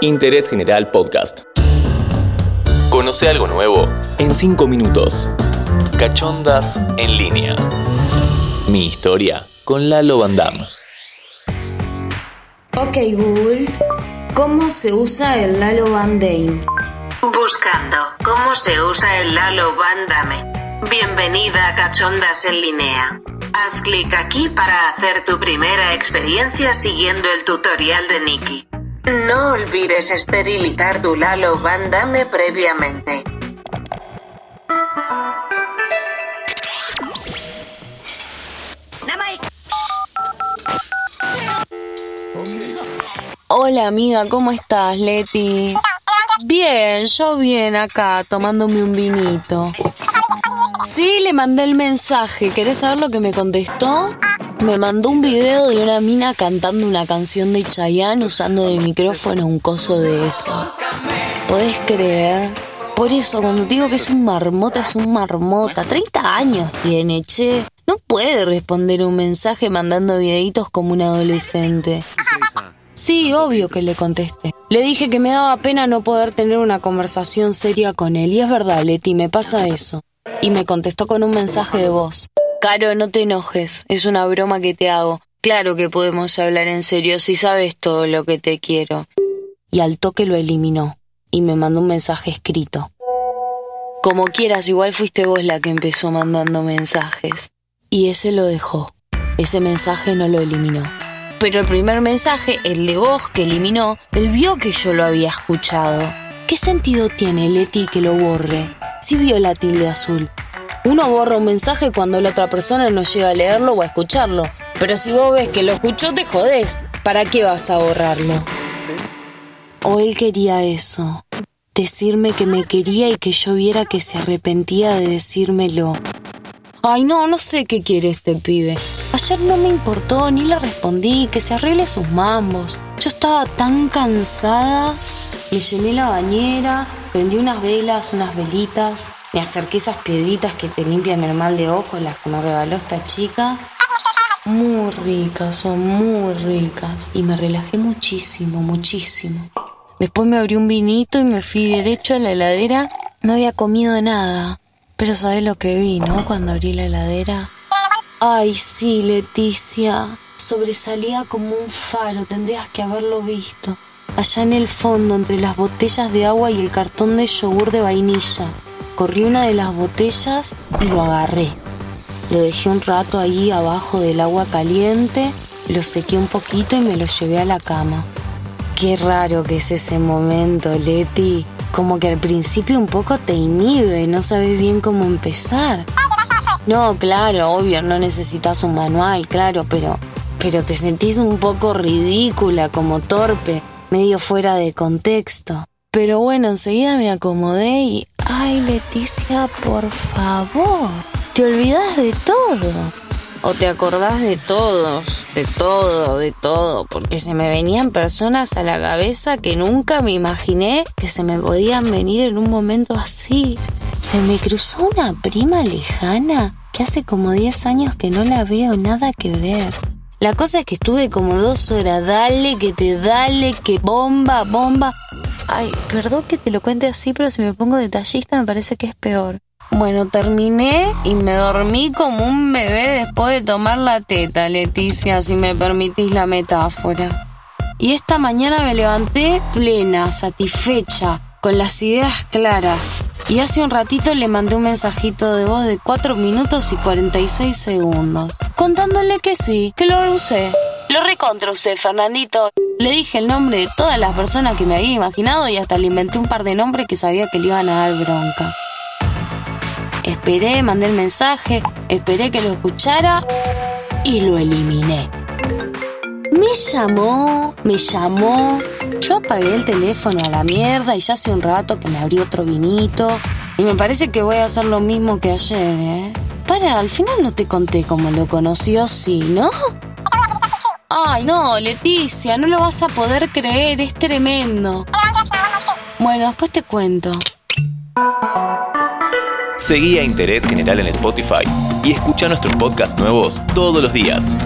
Interés General Podcast. Conoce algo nuevo en 5 minutos. Cachondas en línea. Mi historia con Lalo Van Damme. Ok Google, ¿cómo se usa el Lalo Van Damme? Buscando cómo se usa el Lalo Van Damme. Bienvenida a Cachondas en línea. Haz clic aquí para hacer tu primera experiencia siguiendo el tutorial de Nikki. No olvides esterilizar tu Lalo Van Damme previamente. Hola amiga, ¿cómo estás, Leti? Bien, yo bien acá, tomándome un vinito. Sí, le mandé el mensaje. ¿Querés saber lo que me contestó? Me mandó un video de una mina cantando una canción de Chayanne usando de micrófono un coso de eso. ¿Podés creer? Por eso, cuando digo que es un marmota, es un marmota. 30 años tiene, che. No puede responder un mensaje mandando videitos como un adolescente. Sí, obvio que le contesté. Le dije que me daba pena no poder tener una conversación seria con él. Y es verdad, Leti, me pasa eso. Y me contestó con un mensaje de voz. Caro, no te enojes. Es una broma que te hago. Claro que podemos hablar en serio si sabes todo lo que te quiero. Y al toque lo eliminó. Y me mandó un mensaje escrito. Como quieras, igual fuiste vos la que empezó mandando mensajes. Y ese lo dejó. Ese mensaje no lo eliminó. Pero el primer mensaje, el de voz que eliminó, él vio que yo lo había escuchado. ¿Qué sentido tiene Leti que lo borre? Si vio la tilde azul. Uno borra un mensaje cuando la otra persona no llega a leerlo o a escucharlo. Pero si vos ves que lo escuchó, te jodés. ¿Para qué vas a borrarlo? O él quería eso. Decirme que me quería y que yo viera que se arrepentía de decírmelo. Ay, no, no sé qué quiere este pibe. Ayer no me importó, ni le respondí, que se arregle sus mambos. Yo estaba tan cansada. Me llené la bañera, prendí unas velas, unas velitas. Me acerqué esas piedritas que te limpian el mal de ojo, las que me regaló esta chica. Muy ricas, son muy ricas. Y me relajé muchísimo, muchísimo. Después me abrí un vinito y me fui derecho a la heladera. No había comido nada. Pero ¿sabes lo que vi, no? Cuando abrí la heladera. Ay, sí, Leticia. Sobresalía como un faro, tendrías que haberlo visto. Allá en el fondo, entre las botellas de agua y el cartón de yogur de vainilla. Corrí una de las botellas y lo agarré. Lo dejé un rato ahí abajo del agua caliente, lo sequé un poquito y me lo llevé a la cama. Qué raro que es ese momento, Leti. Como que al principio un poco te inhibe, no sabes bien cómo empezar. No, claro, obvio, no necesitas un manual, claro, pero pero te sentís un poco ridícula, como torpe, medio fuera de contexto. Pero bueno, enseguida me acomodé y ay, Leticia, por favor, te olvidas de todo. O te acordás de todos, de todo, de todo, porque se me venían personas a la cabeza que nunca me imaginé que se me podían venir en un momento así. Se me cruzó una prima lejana que hace como 10 años que no la veo nada que ver. La cosa es que estuve como dos horas, dale, que te dale, que bomba, bomba. Ay, perdón que te lo cuente así, pero si me pongo detallista me parece que es peor. Bueno, terminé y me dormí como un bebé después de tomar la teta, Leticia, si me permitís la metáfora. Y esta mañana me levanté plena, satisfecha, con las ideas claras. Y hace un ratito le mandé un mensajito de voz de 4 minutos y 46 segundos, contándole que sí, que lo usé. Lo recontra usé, Fernandito. Le dije el nombre de todas las personas que me había imaginado y hasta le inventé un par de nombres que sabía que le iban a dar bronca. Esperé, mandé el mensaje, esperé que lo escuchara y lo eliminé. Me llamó, me llamó. Yo apagué el teléfono a la mierda y ya hace un rato que me abrí otro vinito. Y me parece que voy a hacer lo mismo que ayer, ¿eh? Para, al final no te conté cómo lo conoció, sí, ¿no? Ay, no, Leticia, no lo vas a poder creer, es tremendo. Bueno, después te cuento. Seguí a Interés General en Spotify y escucha nuestros podcasts nuevos todos los días.